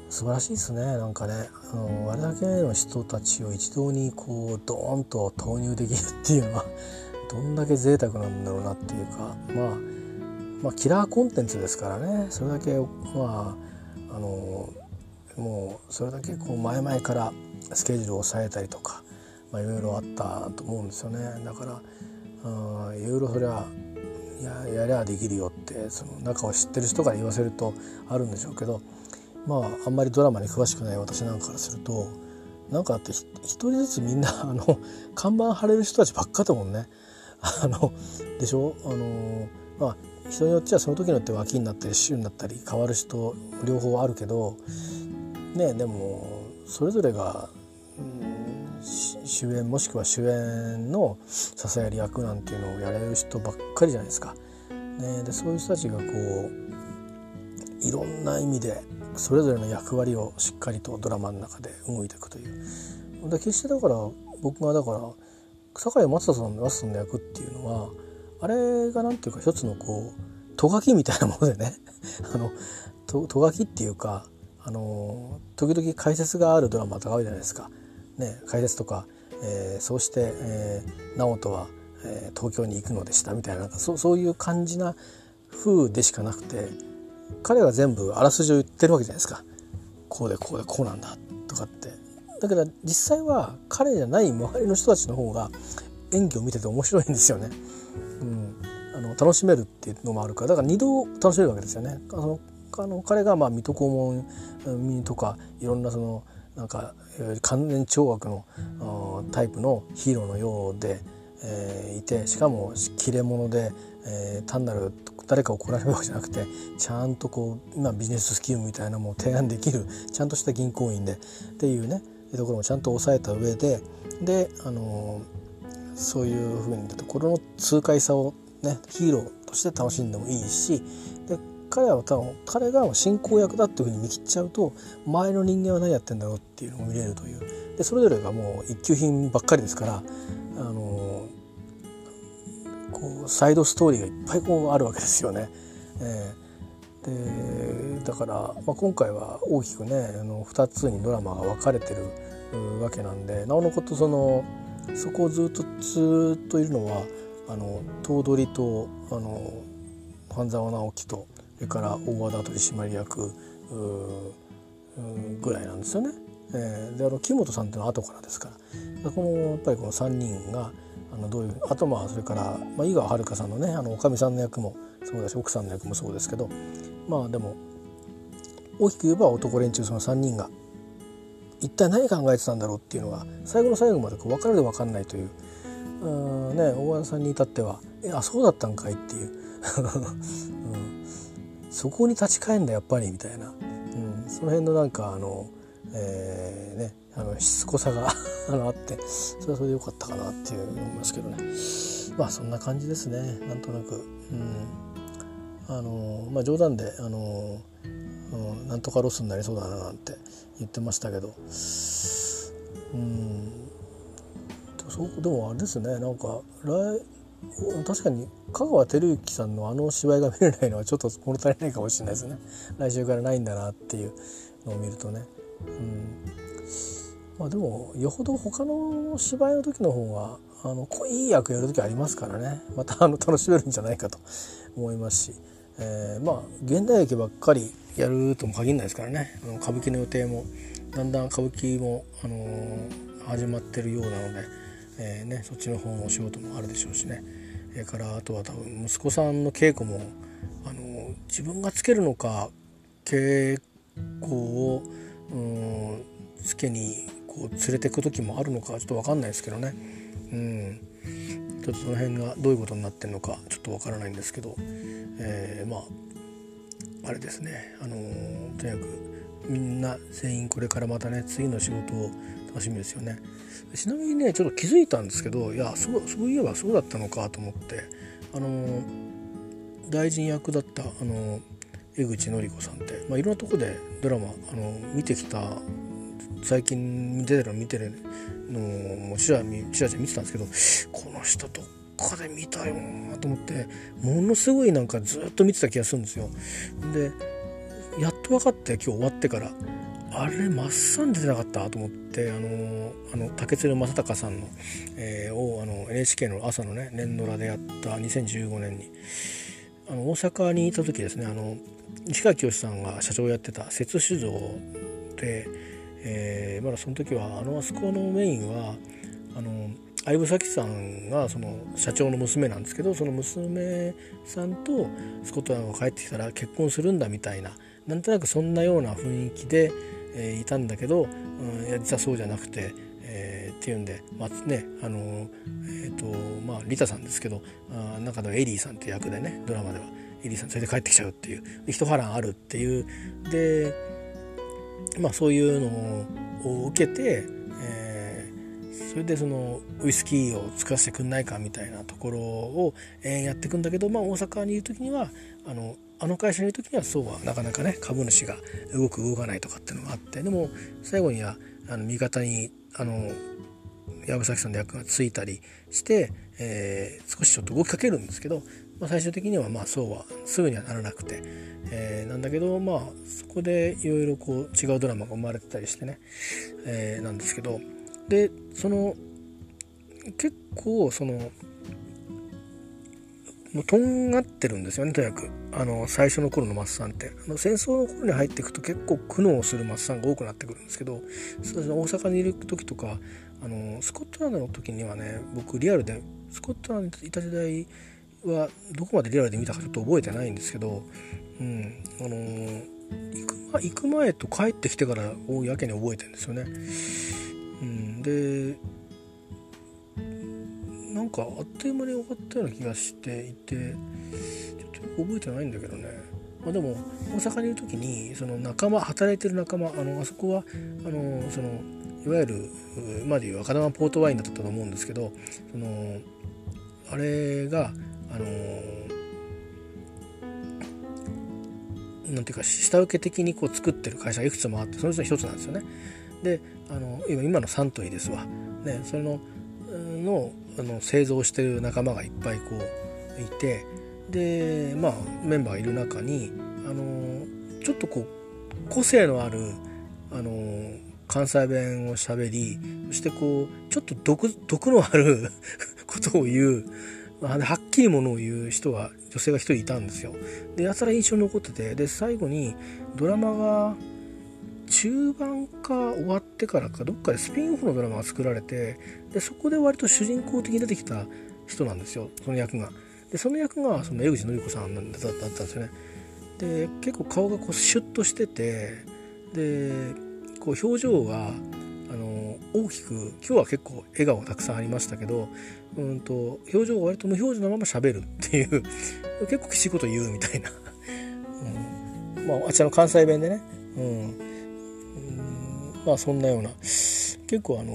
素晴らしいですねなんかね。あのあれだけの人たちを一堂にこうドーンと投入できるっていうのは どんだけ贅沢なんだろうなっていうか。まあまあキラーコンテンツですからね。それだけまああのもうそれだけこう前々からスケジュールを抑えたりとかまあ、いろいろあったと思うんですよねだからいろいろそりゃややりゃできるよってその中を知ってる人から言わせるとあるんでしょうけどまああんまりドラマに詳しくない私なんかからするとなんかあって一人ずつみんなあの看板貼れる人たちばっかだもんね。あのでしょあのまあ人によってはその時によって脇になったり週になったり変わる人両方あるけどねでもそれぞれが、うん、主演もしくは主演の支える役なんていうのをやれる人ばっかりじゃないですか。ね、でそういう人たちがこういろんな意味でそれぞれの役割をしっかりとドラマの中で動いていくという。で決してだから僕がだから堺雅人さんのラストの役っていうのはあれが何ていうか一つのこうとがきみたいなものでね あのととがきっていうかあの時々解説があるドラマとかあるじゃないですか。ね、解説とか、えー、そうして、えー、直人は、えー、東京に行くのでしたみたいななんかそそういう感じな風でしかなくて彼が全部あらすじを言ってるわけじゃないですか。こうでこうでこうなんだとかって。だけど実際は彼じゃない周りの人たちの方が演技を見てて面白いんですよね。うん、あの楽しめるっていうのもあるからだから2度楽しめるわけですよね。あのあの彼がまあ水戸黄門とかいろんなそのなんか完全懲悪のタイプのヒーローのようで、えー、いてしかも切れ者で、えー、単なる誰かを怒られるわけじゃなくてちゃんとこう今ビジネススキルみたいなも提案できるちゃんとした銀行員でっていうねところもちゃんと抑えた上でで、あのー、そういうふうにこの痛快さをねヒーローとして楽しんでもいいし彼は多分彼が進行役だっていうふうに見切っちゃうと前の人間は何やってんだろうっていうのを見れるというでそれぞれがもう一級品ばっかりですからあのこうサイドストーリーがいっぱいこうあるわけですよね。えー、でだから、まあ、今回は大きくねあの2つにドラマが分かれてるわけなんでなおのことそのそこをずっとずっといるのはあの頭取とあの半沢直樹とそれから大和田取締役ぐらいなんですよね。えー、であの木本さんっていうのは後からですから。このやっぱりこの3人があのどういうあとまあそれから、まあ、井川遥さんのねあのおかみさんの役もそうだし奥さんの役もそうですけどまあでも大きく言えば男連中その3人が一体何考えてたんだろうっていうのが最後の最後までこう分かるで分かんないといううんね大和田さんに至っては「えあそうだったんかい」っていう、う んそこに立ち返るんだやっぱりみたいな、うん、その辺のなんかあの、えー、ねあのしつこさが あのあってそれはそれでよかったかなっていう思いますけどね。まあそんな感じですね。なんとなく、うん、あのまあ冗談であの、うん、なんとかロスになりそうだななんて言ってましたけど。うん。そうでもあれですね。なんか来確かに香川照之さんのあの芝居が見れないのはちょっと物足りないかもしれないですね。来週からないんだなっていうのを見るとね、うん、まあでもよほど他の芝居の時の方があのいい役やる時ありますからね。またあの楽しめるんじゃないかと思いますし、えー、まあ現代劇ばっかりやるとも限らないですからね。あの歌舞伎の予定もだんだん歌舞伎も、あのー、始まってるようなので。えーね、そっちの方のお仕事もあるでしょうしね。それからあとは多分息子さんの稽古もあの自分がつけるのか稽古をうんつけにこう連れてく時もあるのかちょっと分かんないですけどね、うん、ちょっとその辺がどういうことになってるのかちょっと分からないんですけど、えー、まああれですね。あのとにかくみんな全員これからまたね次の仕事を楽しみですよね。ちなみにねちょっと気づいたんですけどいやそうそういえばそうだったのかと思ってあの大臣役だったあの江口のり子さんって、まあ、いろんなとこでドラマあの見てきた最近出てるの見てるのもちらちらちら見てたんですけどこの人どっかで見たよなと思ってものすごいなんかずっと見てた気がするんですよ。でやっと分かって今日終わってからあれマッサン出てなかった？と思ってあのあの竹鶴正隆さんの、えー、をあの NHK の朝のね年ドラでやった2015年にあの大阪にいた時ですねあの西川きよしさんが社長をやってた摂酒造で、えー、まだその時はあのあそこのメインはあの相武咲さんがその社長の娘なんですけどその娘さんとスコットランドが帰ってきたら結婚するんだみたいななんとなくそんなような雰囲気で、えー、いたんだけど、うん、いや実はそうじゃなくて、えー、っていうんで、まあねあのえーとまあ、リタさんですけどあ中ではエリーさんって役でねドラマではエリーさん連れて帰ってきちゃうっていう一波乱あるっていうでまあそういうのを受けて、えー、それでそのウイスキーを作らせてくんないかみたいなところを、えー、やっていくんだけど、まあ、大阪にいる時にはあのあの会社にいる時にはそうはなかなかね株主が動く動かないとかっていうのがあってでも最後にはあの味方にあの藪崎さんの役がついたりして、えー、少しちょっと動きかけるんですけど、まあ、最終的にはまあそうはすぐにはならなくて、えー、なんだけどまあそこでいろいろこう違うドラマが生まれてたりしてね、えー、なんですけどでその結構そのもうとんがってるんですよねとにかくあの最初の頃のマッサンってあの戦争の頃に入っていくと結構苦悩するマッサンが多くなってくるんですけどそう大阪にいる時とかあのスコットランドの時にはね僕リアルでスコットランドにいた時代はどこまでリアルで見たかちょっと覚えてないんですけど、うん、あの行く行く前と帰ってきてからをやけに覚えてるんですよね。うん、でなんかあっという間に終わったような気がしていてちょっとよく覚えてないんだけどね、まあ、でも大阪にいる時にその仲間働いてる仲間あのあそこはあのそのいわゆる今でいう赤玉ポートワインだったと思うんですけどそのあれがあのなんていうか下請け的にこう作ってる会社がいくつもあってそのうちの一つなんですよね。であの今今のサントリーですわ。ね、それのあの製造してる仲間がいっぱいこういてでまあメンバーがいる中にあのちょっとこう個性のあるあの関西弁をしゃべりそしてこうちょっと毒毒のある ことを言うはっきりものを言う人が女性が一人いたんですよ。でやたら印象に残っててで最後にドラマが中盤か終わってからかどっかでスピンオフのドラマが作られてでそこで割と主人公的に出てきた人なんですよその役が。でその役がその江口のり子さんだったんですよね。で結構顔がこうシュッとしててでこう表情があの大きく今日は結構笑顔たくさんありましたけどうんと表情が割と無表情のまま喋るっていう 結構きしいこと言うみたいな、うん、まああちらの関西弁でね、うん、うん。まあそんなような。結構あの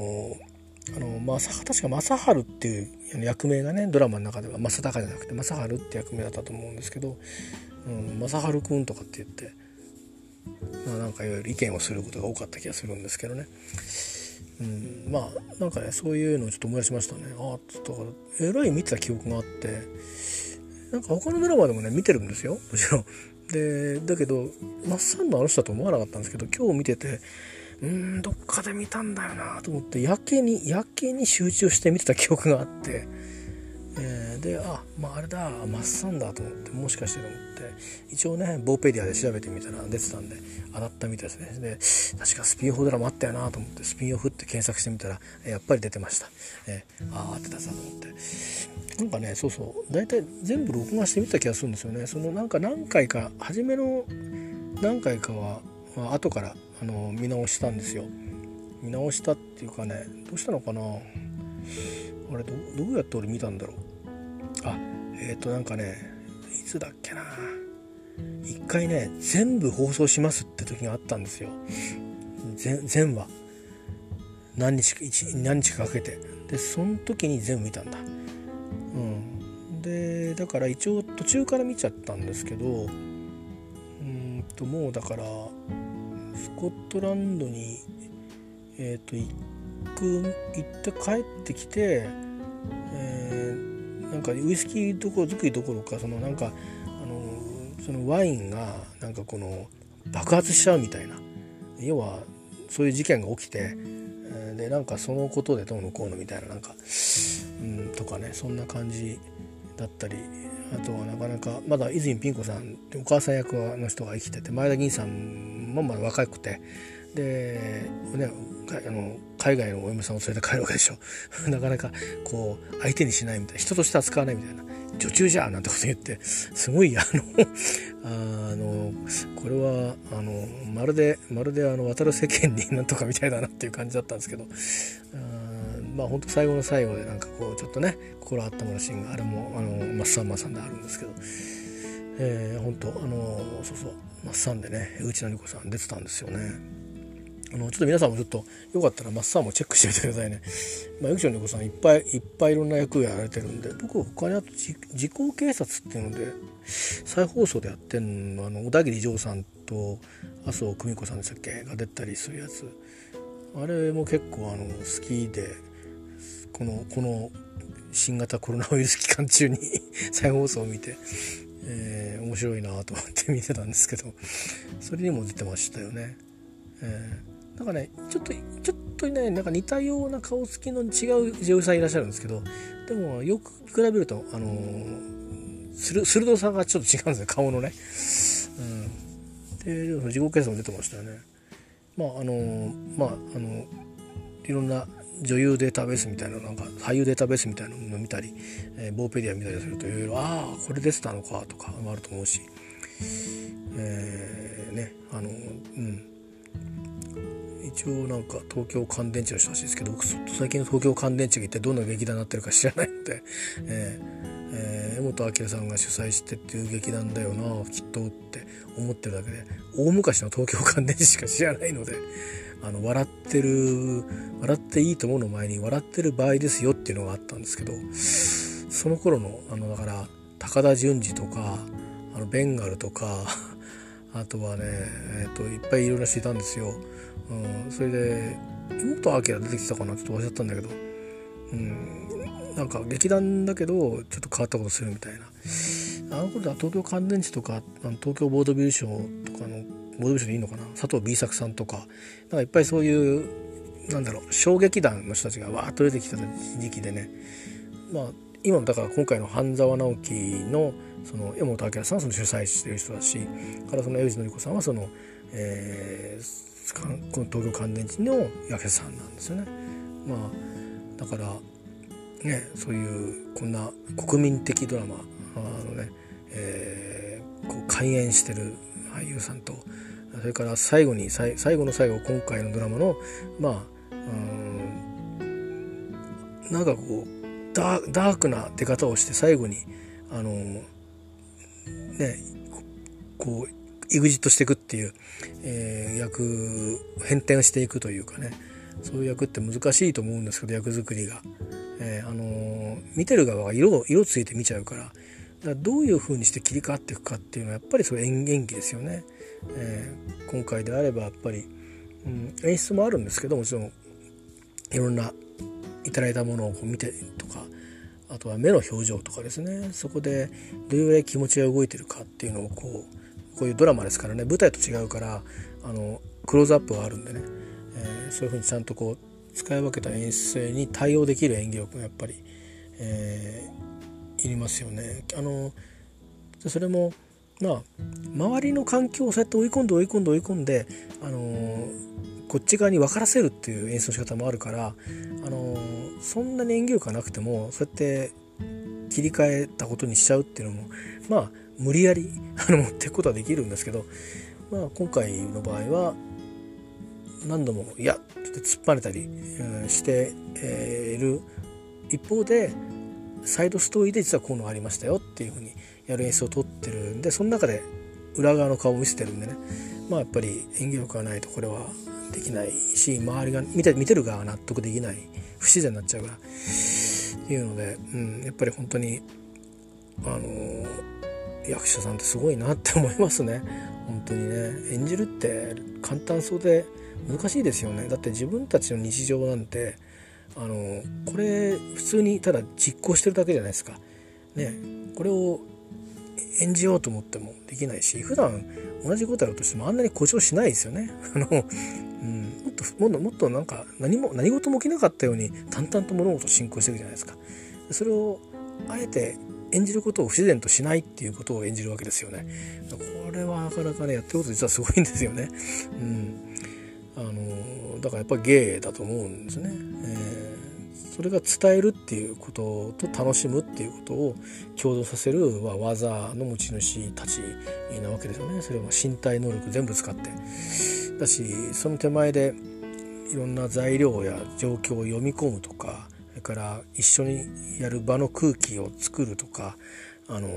あのまあ、確か正治っていう役名がねドラマの中では正隆じゃなくて正治って役名だったと思うんですけど、うん、正治君とかって言って、まあ、なんかいわゆる意見をすることが多かった気がするんですけどね。うん、まあなんかねそういうのをちょっと思い出しましたねあっとえらい見てた記憶があってなんか他のドラマでもね見てるんですよもちろんでだけどマッサンのあの人だと思わなかったんですけど今日見ててうんどっかで見たんだよなと思ってやけにやけに集中して見てた記憶があってえー、であまああれだマッサンだと思ってもしかしてと思って一応ねボーペディアで調べてみたら出てたんで当たったみたいですね。で確かスピンオフドラマあったよなと思ってスピンオフって検索してみたらやっぱり出てました、えー、ああってたさと思って。なんかねそうそう大体全部録画してみた気がするんですよね。そのなんか何回か初めの何回かは、まあ後からあの見直したんですよ。見直したっていうかねどうしたのかな。あれどどうやって俺見たんだろう。あえっ、ー、となんかねいつだっけな。一回ね全部放送しますって時があったんですよ。全話。何日か何日かかけて。でその時に全部見たんだ。うん。でだから一応途中から見ちゃったんですけどともうだからスコットランドにえっ、ー、と行く行って帰ってきてえなんかウイスキーどころ作りどころかそのなんかあのそのワインがなんかこの爆発しちゃうみたいな。要はそういう事件が起きてでなんかそのことでどうのこうのみたいななんか、うん、とかねそんな感じだったりあとはなかなかまだ泉ピン子さんお母さん役の人が生きてて前田銀さんもまだ若くてで、ね、あの海外のお嫁さんを連れて帰るわけでしょ。なかなかこう相手にしないみたいな人として扱わないみたいな女中じゃなんてこと言ってすごいあの あのこれはあのまるでまるであの渡る世間になんとかみたいだなっていう感じだったんですけどまあ本当最後の最後でなんかこうちょっとね心温まるシーンがあれもあのマッサンマさんであるんですけど、えー、本当あのそうそうマッサンでね内野理子さん出てたんですよね。あのちょっと皆さんもちょっとよかったらマッサーもチェックしてみてくださいね。まあ、ゆきちょんの子さんいっぱいいっぱいいろんな役をやられてるんで僕他にあと時効警察っていうので再放送でやってるのあの小田切丈さんと麻生久美子さんでしたっけ？が出たりするやつあれも結構あの好きでこのこの新型コロナウイルス期間中に 再放送を見て、えー、面白いなと思って見てたんですけどそれにも出てましたよね。えーなんかねちょっとちょっとねなんか似たような顔つきの違う女優さんいらっしゃるんですけどでもよく比べるとあのー、鋭さがちょっと違うんですね顔のね。うん、で自己計算も出てましたよね。まああのー、まああのいろんな女優データベースみたいななんか俳優データベースみたいなの見たり、えー、ボーペディア見たりするといろいろああこれ出てたのかとかもあると思うし、えー、ねあのうん。一応なんか東京乾電池の人らしいですけど僕最近の東京乾電池が一体どんな劇団になってるか知らないので、えーえー、江本明さんが主催してっていう劇団だよなきっとって思ってるだけで大昔の東京乾電池しか知らないのであの笑ってる笑っていいと思うの前に笑ってる場合ですよっていうのがあったんですけどその頃のあのだから高田純次とかあのベンガルとかあとはね、えーと、いっぱいいろんな人いたんですよ。うん、それで妹明出てきたかな？ちょっと忘れちゃったんだけど、うん、なんか劇団だけどちょっと変わったことするみたいな。あの頃は東京乾電池とか東京ボードビル賞とかのボードビル賞でいいのかな？佐藤 B 作さんとか。なんかいっぱいそういうなんだろう小劇団の人たちがわーっと出てきた時期でね。まあ今だから今回の半沢直樹のその江本明さんはその主催してる人だしからその江口のり子さんはその、えー、この東京乾電池の役者さんなんですよね。まあだからねそういうこんな国民的ドラマあのね、えー、こう開演してる俳優さんとそれから最後に最後の最後今回のドラマのまあうんなんかこうダークな出方をして最後にあのねこう EXIT していくっていう、えー、役変転していくというかねそういう役って難しいと思うんですけど役作りが、えー、あのー、見てる側が色色ついて見ちゃうからだからどういう風にして切り替わっていくかっていうのはやっぱりそれ演技ですよね、えー、今回であればやっぱり、うん、演出もあるんですけどもちろんいろんないただいたものをこう見てとかあとは目の表情とかですね。そこでどれぐらい気持ちが動いてるかっていうのをこうこういうドラマですからね。舞台と違うからあのクローズアップがあるんでね、えー、そういうふうにちゃんとこう使い分けた演出に対応できる演技力がやっぱり、えー、いりますよね。あのそれもまあ周りの環境をそうやって追い込んで追い込んで追い込んで、あのー、こっち側に分からせるっていう演出の仕方もあるから、あのー、そんなに演技力がなくてもそうやって切り替えたことにしちゃうっていうのもまあ無理やりあの持っていくことはできるんですけど、まあ、今回の場合は何度も「いや」って突っ張れたり、うん、している一方でサイドストーリーで実はこういうのがありましたよっていうふうにやる演出を取ってるんでその中で裏側の顔を見せてるんでね。まあやっぱり演技力がないとこれはできないし周りが見て見てる側が納得できない不自然になっちゃうから。っていうので、うん、やっぱり本当にあのー役者さんってすごいなって思いますね。本当にね。演じるって簡単そうで難しいですよね。だって自分たちの日常なんてあのこれ普通にただ実行してるだけじゃないですか。ね。これを演じようと思ってもできないし普段同じことやろうとしてもあんなに誇張しないですよね あの、うん、もっともっともっとなんか何も何事も起きなかったように淡々と物事を進行していくじゃないですかそれをあえて演じることを不自然としないっていうことを演じるわけですよね。これはなかなかねやってること実はすごいんですよね。うん、あのだからやっぱり芸だと思うんですね。えー、それが伝えるっていうことと楽しむっていうことを共同させる技の持ち主たちなわけですよね。それは身体能力全部使って。だしその手前でいろんな材料や状況を読み込むとかそれから一緒にやる場の空気を作るとかあの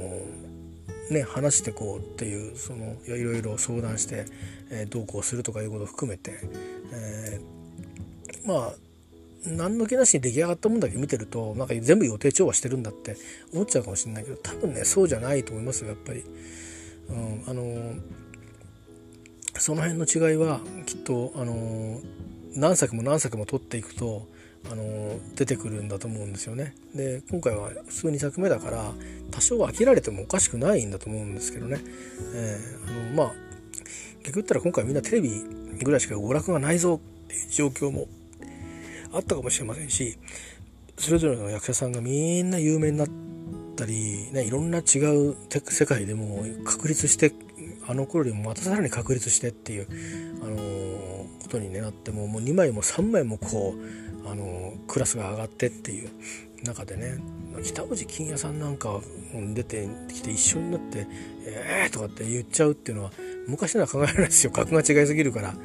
ね話してこうっていうそのいろいろ相談して、えー、どうこうするとかいうことを含めて、えー、まあ何の気なしに出来上がったもんだけ見てるとなんか全部予定調和してるんだって思っちゃうかもしれないけど多分ねそうじゃないと思いますよやっぱり。うん、あのその辺の違いはきっとあの何作も何作も撮っていくとあの出てくるんだと思うんですよね。で今回は普通2作目だから多少飽きられてもおかしくないんだと思うんですけどね。えー、あのまあ逆言ったら今回みんなテレビぐらいしか娯楽がないぞっていう状況もあったかもしれませんしそれぞれの役者さんがみんな有名になったり、ね、いろんな違う世界でも確立してあの頃よりもまたさらに確立してっていう、あのー、ことに、ね、なってももう2枚も3枚もこう、あのー、クラスが上がってっていう中でね北大路金也さんなんか出てきて一緒になって「えー!」とかって言っちゃうっていうのは昔なら考えられないですよ格が違いすぎるから。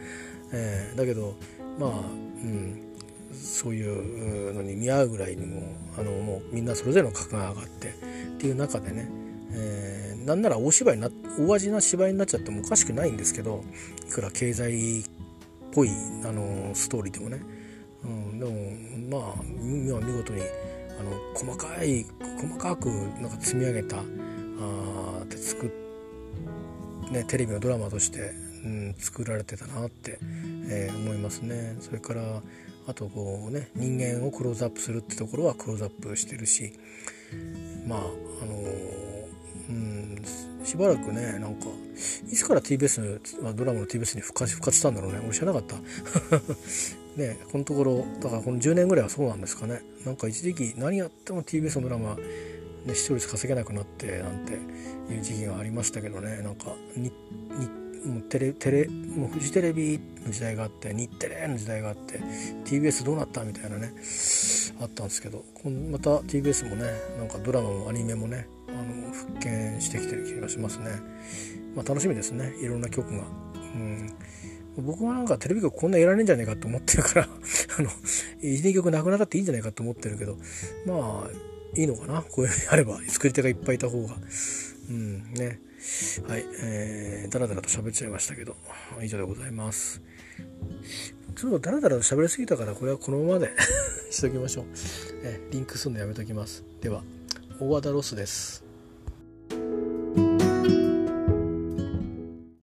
えー、だけどまあうんそういうのに見合うぐらいにもあのもうみんなそれぞれの格が上がってっていう中でね、えーなんなら大芝居な大味な芝居になっちゃってもおかしくないんですけどいくら経済っぽいあのストーリーでもね、うん、でもまあ見事にあの細かい細かくなんか積み上げたあで作、ね、テレビのドラマとして、うん、作られてたなって、えー、思いますね。それからあとこうね人間をクローズアップするってところはクローズアップしてるしまああのうんしばらくねなんかいつから TBS ドラマの TBS に復活復活したんだろうね。俺知らなかった。ねこのところだからこの10年ぐらいはそうなんですかね。なんか一時期何やっても TBS のドラマ、ね、視聴率稼げなくなってなんていう時期がありましたけどね。なんかににもうテレテレもうフジテレビの時代があって日テレの時代があって TBS どうなったみたいなねあったんですけどまた TBS もねなんかドラマもアニメもねあの復権してきてる気がしますね。まあ、楽しみですねいろんな曲が。うん僕はなんかテレビ局こんないらねえんじゃねえかと思ってるから あの、いじ曲なくなったっていいんじゃないかと思ってるけど、まあ、いいのかなこういうふうにあれば、作り手がいっぱいいた方が。うん、ね。はい、えー、だらだらと喋っちゃいましたけど、以上でございます。ちょっとだらだらと喋りすぎたから、これはこのままで しときましょう。えー、リンクするのやめときます。では、大和田ロスです。